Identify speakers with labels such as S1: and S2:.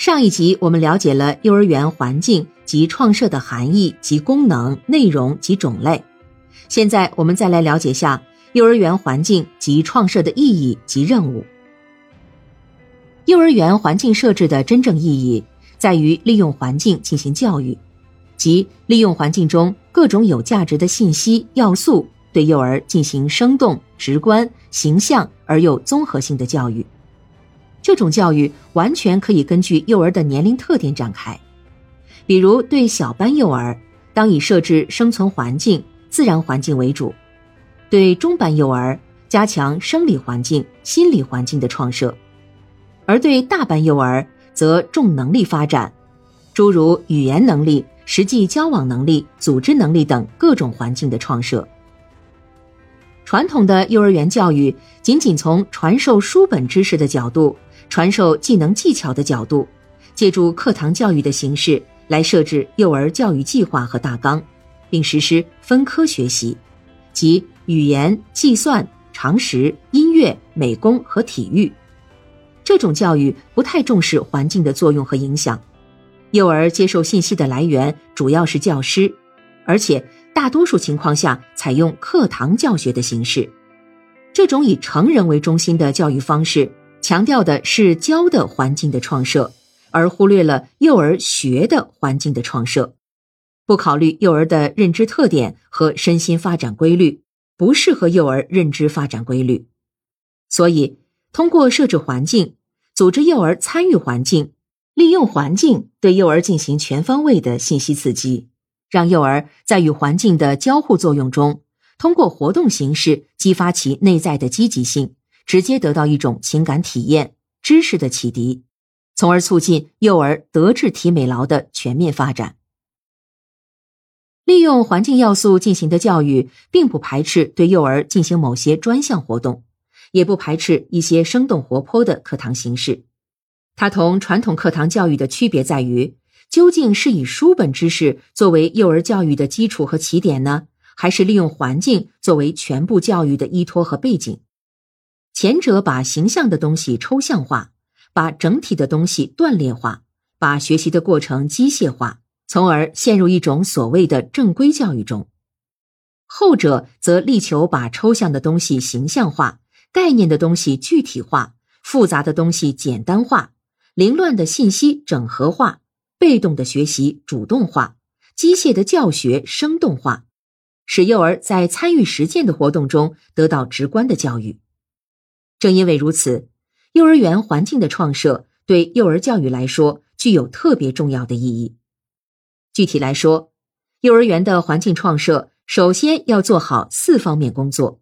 S1: 上一集我们了解了幼儿园环境及创设的含义及功能、内容及种类。现在我们再来了解下幼儿园环境及创设的意义及任务。幼儿园环境设置的真正意义在于利用环境进行教育，即利用环境中各种有价值的信息要素，对幼儿进行生动、直观、形象而又综合性的教育。这种教育完全可以根据幼儿的年龄特点展开，比如对小班幼儿，当以设置生存环境、自然环境为主；对中班幼儿，加强生理环境、心理环境的创设；而对大班幼儿，则重能力发展，诸如语言能力、实际交往能力、组织能力等各种环境的创设。传统的幼儿园教育仅仅从传授书本知识的角度。传授技能技巧的角度，借助课堂教育的形式来设置幼儿教育计划和大纲，并实施分科学习，即语言、计算、常识、音乐、美工和体育。这种教育不太重视环境的作用和影响，幼儿接受信息的来源主要是教师，而且大多数情况下采用课堂教学的形式。这种以成人为中心的教育方式。强调的是教的环境的创设，而忽略了幼儿学的环境的创设，不考虑幼儿的认知特点和身心发展规律，不适合幼儿认知发展规律。所以，通过设置环境，组织幼儿参与环境，利用环境对幼儿进行全方位的信息刺激，让幼儿在与环境的交互作用中，通过活动形式激发其内在的积极性。直接得到一种情感体验、知识的启迪，从而促进幼儿德智体美劳的全面发展。利用环境要素进行的教育，并不排斥对幼儿进行某些专项活动，也不排斥一些生动活泼的课堂形式。它同传统课堂教育的区别在于，究竟是以书本知识作为幼儿教育的基础和起点呢，还是利用环境作为全部教育的依托和背景？前者把形象的东西抽象化，把整体的东西断裂化，把学习的过程机械化，从而陷入一种所谓的正规教育中；后者则力求把抽象的东西形象化，概念的东西具体化，复杂的东西简单化，凌乱的信息整合化，被动的学习主动化，机械的教学生动化，使幼儿在参与实践的活动中得到直观的教育。正因为如此，幼儿园环境的创设对幼儿教育来说具有特别重要的意义。具体来说，幼儿园的环境创设首先要做好四方面工作：